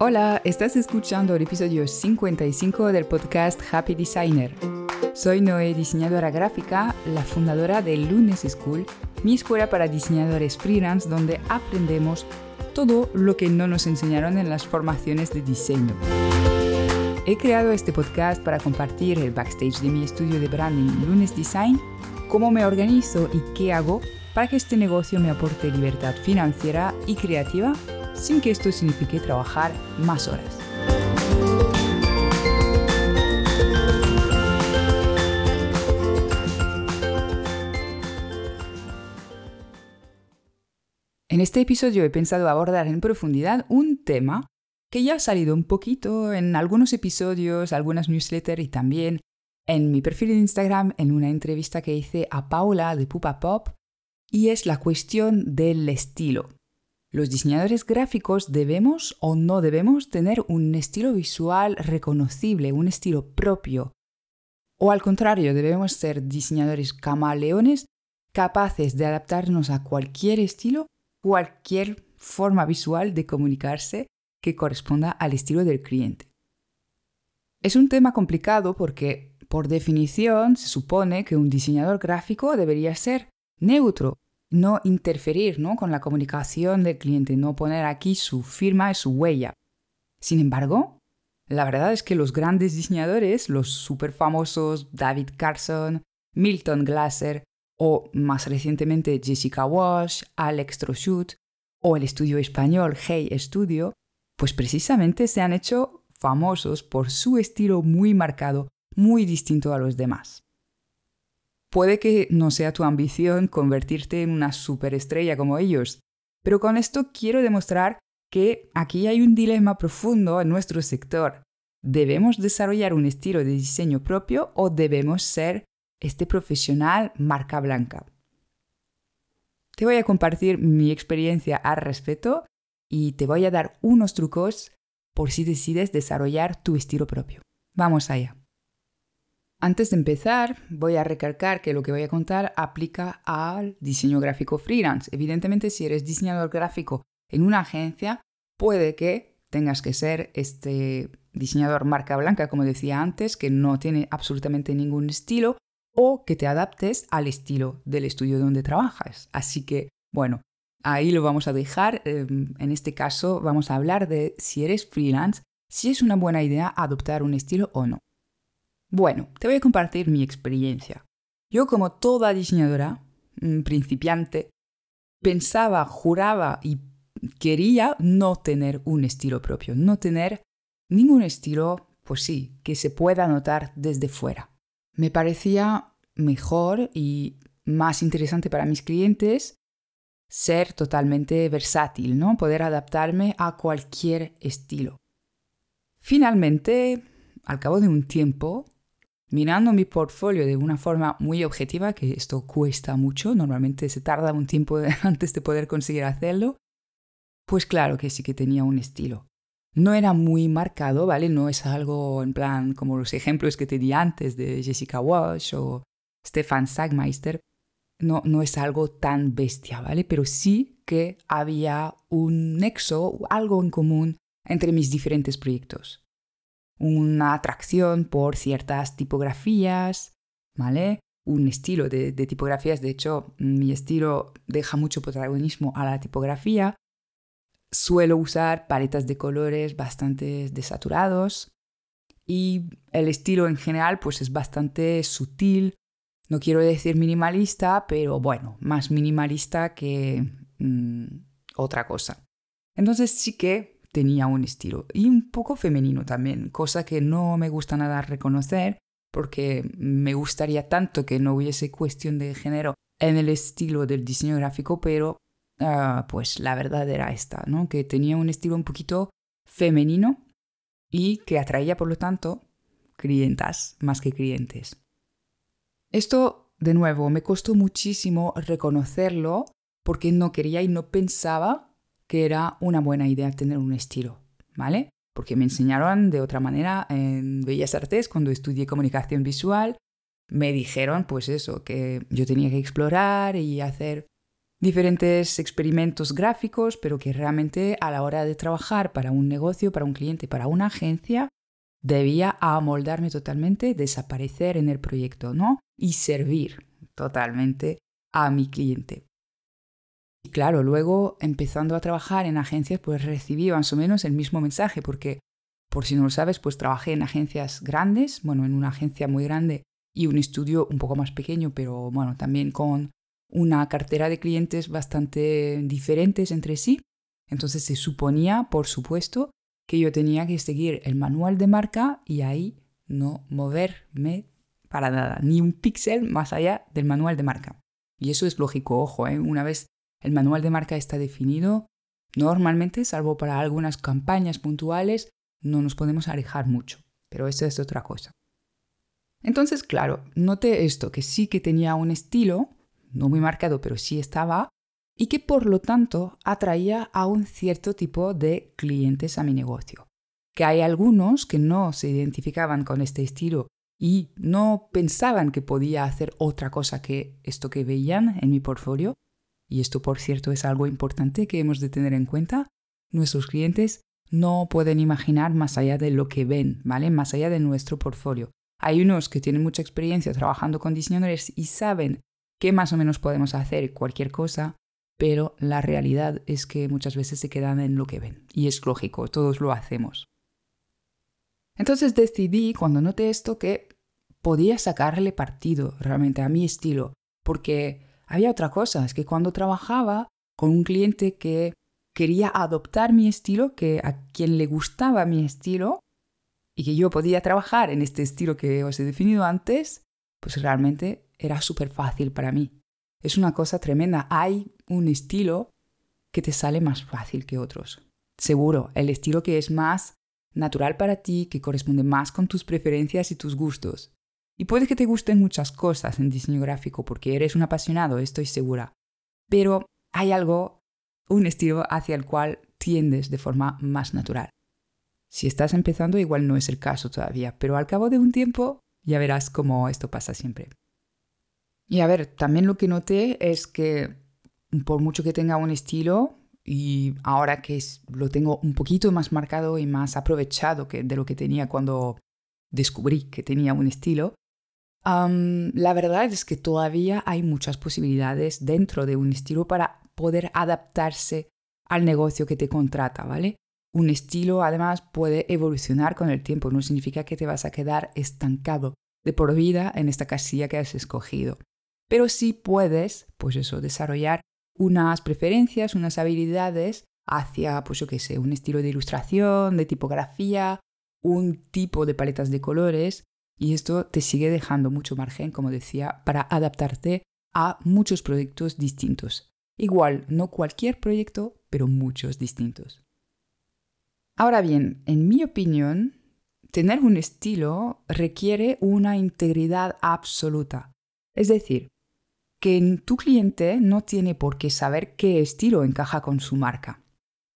Hola, estás escuchando el episodio 55 del podcast Happy Designer. Soy Noé, diseñadora gráfica, la fundadora de Lunes School, mi escuela para diseñadores freelance donde aprendemos todo lo que no nos enseñaron en las formaciones de diseño. He creado este podcast para compartir el backstage de mi estudio de branding Lunes Design, cómo me organizo y qué hago para que este negocio me aporte libertad financiera y creativa sin que esto signifique trabajar más horas. En este episodio he pensado abordar en profundidad un tema que ya ha salido un poquito en algunos episodios, algunas newsletters y también en mi perfil de Instagram en una entrevista que hice a Paula de Pupa Pop y es la cuestión del estilo. Los diseñadores gráficos debemos o no debemos tener un estilo visual reconocible, un estilo propio. O al contrario, debemos ser diseñadores camaleones capaces de adaptarnos a cualquier estilo, cualquier forma visual de comunicarse que corresponda al estilo del cliente. Es un tema complicado porque, por definición, se supone que un diseñador gráfico debería ser neutro, no interferir ¿no? con la comunicación del cliente, no poner aquí su firma y su huella. Sin embargo, la verdad es que los grandes diseñadores, los super famosos David Carson, Milton Glaser o más recientemente Jessica Walsh, Alex Trochut o el estudio español Hey Studio, pues precisamente se han hecho famosos por su estilo muy marcado, muy distinto a los demás. Puede que no sea tu ambición convertirte en una superestrella como ellos, pero con esto quiero demostrar que aquí hay un dilema profundo en nuestro sector. ¿Debemos desarrollar un estilo de diseño propio o debemos ser este profesional marca blanca? Te voy a compartir mi experiencia al respecto y te voy a dar unos trucos por si decides desarrollar tu estilo propio. Vamos allá. Antes de empezar, voy a recalcar que lo que voy a contar aplica al diseño gráfico freelance. Evidentemente, si eres diseñador gráfico en una agencia, puede que tengas que ser este diseñador marca blanca, como decía antes, que no tiene absolutamente ningún estilo, o que te adaptes al estilo del estudio donde trabajas. Así que, bueno, ahí lo vamos a dejar. Em, en este caso, vamos a hablar de si eres freelance, si es una buena idea adoptar un estilo o no. Bueno, te voy a compartir mi experiencia. Yo como toda diseñadora, mm, principiante, pensaba, juraba y quería no tener un estilo propio, no tener ningún estilo, pues sí, que se pueda notar desde fuera. Me parecía mejor y más interesante para mis clientes ser totalmente versátil, ¿no? Poder adaptarme a cualquier estilo. Finalmente, al cabo de un tiempo, mirando mi portfolio de una forma muy objetiva, que esto cuesta mucho, normalmente se tarda un tiempo antes de poder conseguir hacerlo, pues claro que sí que tenía un estilo. No era muy marcado, ¿vale? No es algo en plan como los ejemplos que te di antes de Jessica Walsh o Stefan Sagmeister. No, no es algo tan bestia, ¿vale? Pero sí que había un nexo, algo en común entre mis diferentes proyectos una atracción por ciertas tipografías, ¿vale? Un estilo de, tipografías, de hecho, mi estilo deja mucho protagonismo a la tipografía. Suelo usar paletas de colores bastante desaturados y el estilo en general pues es bastante sutil. No quiero decir minimalista, pero bueno, más minimalista que mm, otra cosa. Entonces sí que tenía un estilo y un poco femenino también, cosa que no me gusta nada reconocer porque me gustaría tanto que no hubiese cuestión de género en el estilo del diseño gráfico, pero ah, pues la verdad era esta, ¿no? Que tenía un estilo un poquito femenino y que atraía por lo tanto clientas más que clientes. Esto, de nuevo, me costó muchísimo reconocerlo porque no quería y no pensaba que era una buena idea tener un estilo, ¿vale? Porque me enseñaron de otra manera en Bellas Artes cuando estudié comunicación visual. Me dijeron, pues eso, que yo tenía que explorar y hacer diferentes experimentos gráficos, pero que realmente a la hora de trabajar para un negocio, para un cliente, para una agencia, debía amoldarme totalmente, desaparecer en el proyecto, ¿no? Y servir totalmente a mi cliente. Y claro, luego empezando a trabajar en agencias, pues recibí más o menos el mismo mensaje, porque por si no lo sabes, pues trabajé en agencias grandes, bueno, en una agencia muy grande y un estudio un poco más pequeño, pero bueno, también con una cartera de clientes bastante diferentes entre sí. Entonces se suponía, por supuesto, que yo tenía que seguir el manual de marca y ahí no moverme para nada, ni un píxel más allá del manual de marca. Y eso es lógico, ojo, ¿eh? una vez el manual de marca está definido, normalmente, salvo para algunas campañas puntuales, no nos podemos alejar mucho, pero eso es otra cosa. Entonces, claro, noté esto, que sí que tenía un estilo, no muy marcado, pero sí estaba, y que por lo tanto atraía a un cierto tipo de clientes a mi negocio. Que hay algunos que no se identificaban con este estilo y no pensaban que podía hacer otra cosa que esto que veían en mi portfolio. Y esto, por cierto, es algo importante que hemos de tener en cuenta. Nuestros clientes no pueden imaginar más allá de lo que ven, ¿vale? Más allá de nuestro portfolio. Hay unos que tienen mucha experiencia trabajando con diseñadores y saben que más o menos podemos hacer cualquier cosa, pero la realidad es que muchas veces se quedan en lo que ven. Y es lógico, todos lo hacemos. Entonces decidí, cuando noté esto, que podía sacarle partido realmente a mi estilo, porque había otra cosa, es que cuando trabajaba con un cliente que quería adoptar mi estilo, que a quien le gustaba mi estilo y que yo podía trabajar en este estilo que os he definido antes, pues realmente era súper fácil para mí. Es una cosa tremenda. Hay un estilo que te sale más fácil que otros. Seguro, el estilo que es más natural para ti, que corresponde más con tus preferencias y tus gustos. Y puede que te gusten muchas cosas en diseño gráfico porque eres un apasionado, estoy segura. Pero hay algo un estilo hacia el cual tiendes de forma más natural. Si estás empezando igual no es el caso todavía, pero al cabo de un tiempo ya verás cómo esto pasa siempre. Y a ver, también lo que noté es que por mucho que tenga un estilo, y ahora que lo tengo un poquito más marcado y más aprovechado que de lo que tenía cuando descubrí que tenía un estilo, la verdad es que todavía hay muchas posibilidades dentro de un estilo para poder adaptarse al negocio que te contrata, ¿vale? Un estilo además puede evolucionar con el tiempo, no significa que te vas a quedar estancado de por vida en esta casilla que has escogido. Pero sí puedes, pues eso, desarrollar unas preferencias, unas habilidades hacia, pues yo qué sé, un estilo de ilustración, de tipografía, un tipo de paletas de colores, y esto te sigue dejando mucho margen, como decía, para adaptarte a muchos proyectos distintos. Igual, no cualquier proyecto, pero muchos distintos. Ahora bien, en mi opinión, tener un estilo requiere una integridad absoluta. Es decir, que tu cliente no tiene por qué saber qué estilo encaja con su marca.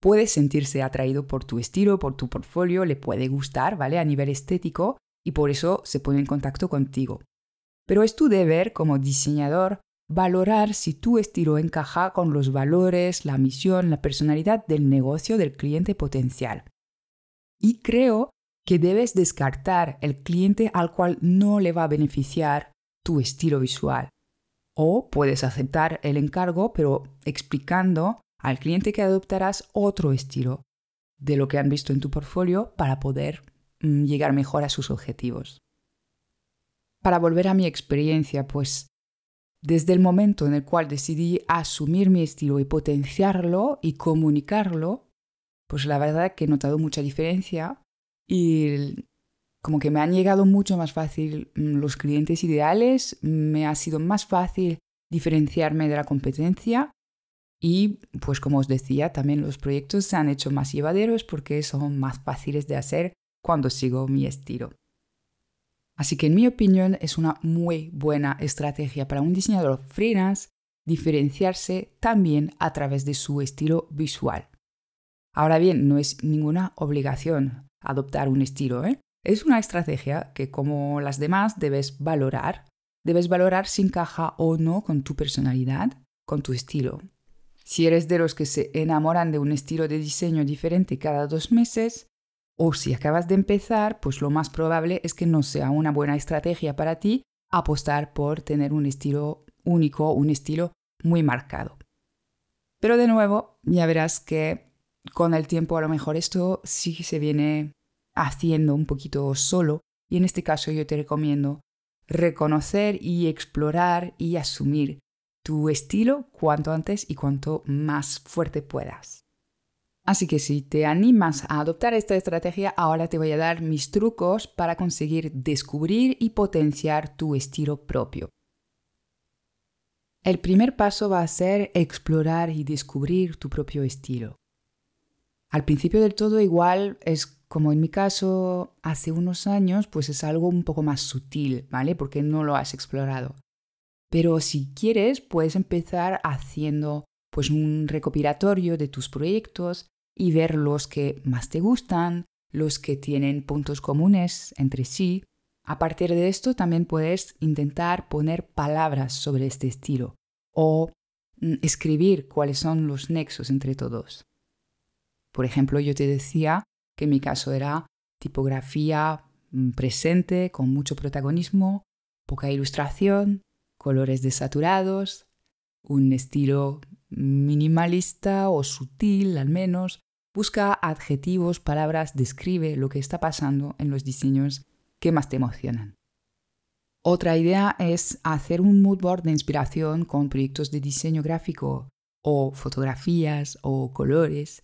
Puede sentirse atraído por tu estilo, por tu portfolio, le puede gustar, ¿vale? A nivel estético y por eso se pone en contacto contigo. Pero es tu deber como diseñador valorar si tu estilo encaja con los valores, la misión, la personalidad del negocio del cliente potencial. Y creo que debes descartar el cliente al cual no le va a beneficiar tu estilo visual. O puedes aceptar el encargo, pero explicando al cliente que adoptarás otro estilo de lo que han visto en tu portfolio para poder llegar mejor a sus objetivos. Para volver a mi experiencia, pues desde el momento en el cual decidí asumir mi estilo y potenciarlo y comunicarlo, pues la verdad que he notado mucha diferencia y como que me han llegado mucho más fácil mm, los clientes ideales, me ha sido más fácil diferenciarme de la competencia y pues como os decía, también los proyectos se han hecho más llevaderos porque son más fáciles de hacer cuando sigo mi estilo. Así que en mi opinión es una muy buena estrategia para un diseñador freelance diferenciarse también a través de su estilo visual. Ahora bien, no es ninguna obligación adoptar un estilo, ¿eh? Es una estrategia que como las demás debes valorar. Debes valorar si encaja o no con tu personalidad, con tu estilo. Si eres de los que se enamoran de un estilo de diseño diferente cada dos meses, o si acabas de empezar, pues lo más probable es que no sea una buena estrategia para ti apostar por tener un estilo único, un estilo muy marcado. Pero de nuevo, ya verás que con el tiempo a lo mejor esto sí se viene haciendo un poquito solo y en este caso yo te recomiendo reconocer y explorar y asumir tu estilo cuanto antes y cuanto más fuerte puedas. Así que si te animas a adoptar esta estrategia, ahora te voy a dar mis trucos para conseguir descubrir y potenciar tu estilo propio. El primer paso va a ser explorar y descubrir tu propio estilo. Al principio del todo igual es como en mi caso hace unos años, pues es algo un poco más sutil, ¿vale? Porque no lo has explorado. Pero si quieres, puedes empezar haciendo pues un recopilatorio de tus proyectos y ver los que más te gustan, los que tienen puntos comunes entre sí. A partir de esto también puedes intentar poner palabras sobre este estilo o mm, escribir cuáles son los nexos entre todos. Por ejemplo, yo te decía que mi caso era tipografía mm, presente con mucho protagonismo, poca ilustración, colores desaturados, un estilo minimalista o sutil al menos. Busca adjetivos, palabras, describe lo que está pasando en los diseños que más te emocionan. Otra idea es hacer un mood board de inspiración con proyectos de diseño gráfico o fotografías o colores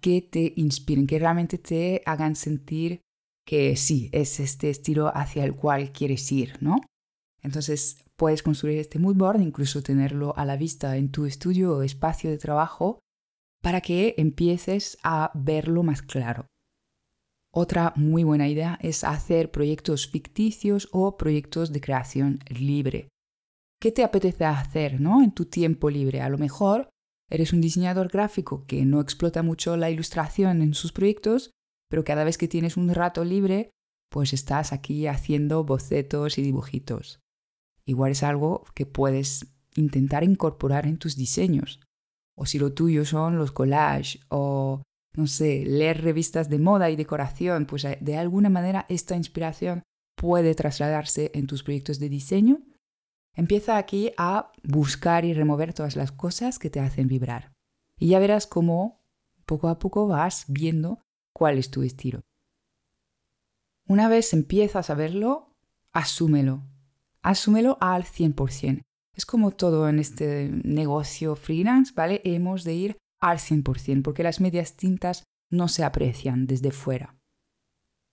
que te inspiren, que realmente te hagan sentir que sí, es este estilo hacia el cual quieres ir, ¿no? Entonces puedes construir este mood board, incluso tenerlo a la vista en tu estudio o espacio de trabajo para que empieces a verlo más claro. Otra muy buena idea es hacer proyectos ficticios o proyectos de creación libre. ¿Qué te apetece hacer ¿no? en tu tiempo libre? A lo mejor Eres un diseñador gráfico que no explota mucho la ilustración en sus proyectos, pero cada vez que tienes un rato libre, pues estás aquí haciendo bocetos y dibujitos. Igual es algo que puedes intentar incorporar en tus diseños. O si lo tuyo son los collages o, no sé, leer revistas de moda y decoración, pues eh, de alguna manera esta inspiración puede trasladarse en tus proyectos de diseño Empieza aquí a buscar y remover todas las cosas que te hacen vibrar. Y ya verás cómo poco a poco vas viendo cuál es tu estilo. Una vez empiezas a verlo, asúmelo. Asúmelo al 100%. Es como todo en este negocio freelance, ¿vale? Hemos de ir al 100% porque las medias tintas no se aprecian desde fuera.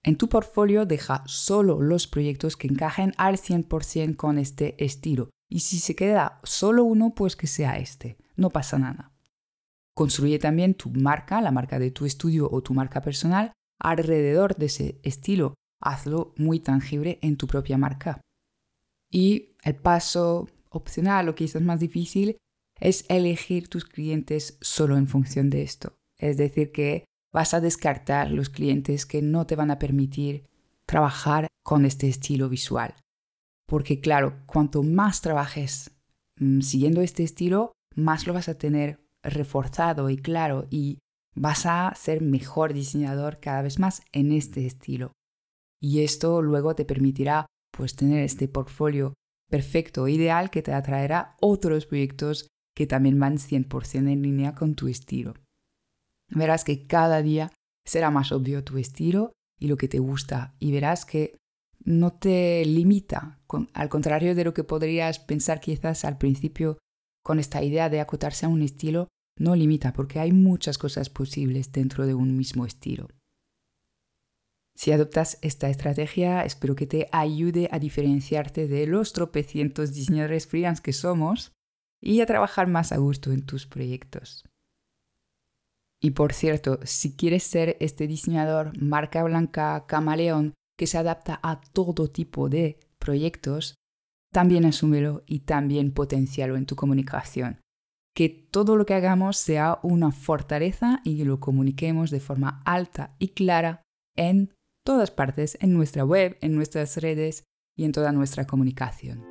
En tu portfolio deja solo los proyectos que encajen al 100% con este estilo. Y si se queda solo uno, pues que sea este. No pasa nada. Construye también tu marca, la marca de tu estudio o tu marca personal, alrededor de ese estilo. Hazlo muy tangible en tu propia marca. Y el paso opcional o quizás más difícil es elegir tus clientes solo en función de esto. Es decir, que vas a descartar los clientes que no te van a permitir trabajar con este estilo visual. Porque claro, cuanto más trabajes mm, siguiendo este estilo, más lo vas a tener reforzado y claro y vas a ser mejor diseñador cada vez más en este estilo. Y esto luego te permitirá pues tener este portfolio perfecto, ideal que te atraerá otros proyectos que también van 100% en línea con tu estilo verás que cada día será más obvio tu estilo y lo que te gusta y verás que no te limita, al contrario de lo que podrías pensar quizás al principio con esta idea de acotarse a un estilo, no limita porque hay muchas cosas posibles dentro de un mismo estilo. Si adoptas esta estrategia, espero que te ayude a diferenciarte de los tropecientos diseñadores freelance que somos y a trabajar más a gusto en tus proyectos. Y por cierto, si quieres ser este diseñador marca blanca camaleón que se adapta a todo tipo de proyectos, también asúmelo y también potencialo en tu comunicación. Que todo lo que hagamos sea una fortaleza y que lo comuniquemos de forma alta y clara en todas partes, en nuestra web, en nuestras redes y en toda nuestra comunicación.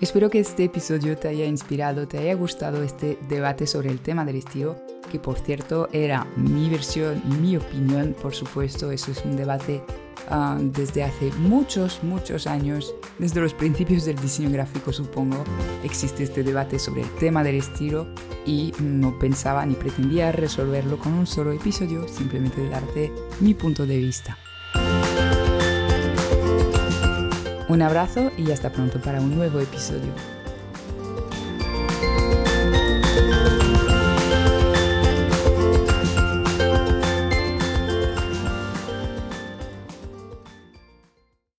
Espero que este episodio te haya inspirado, te haya gustado este debate sobre el tema del estilo, que por cierto era mi versión mi opinión, por supuesto, eso es un debate Ah, desde hace muchos, muchos años, desde los principios del diseño gráfico supongo, existe este debate sobre el tema del estilo y no pensaba ni pretendía resolverlo con un solo episodio, simplemente darte mi punto de vista. Un abrazo y hasta pronto para un nuevo episodio.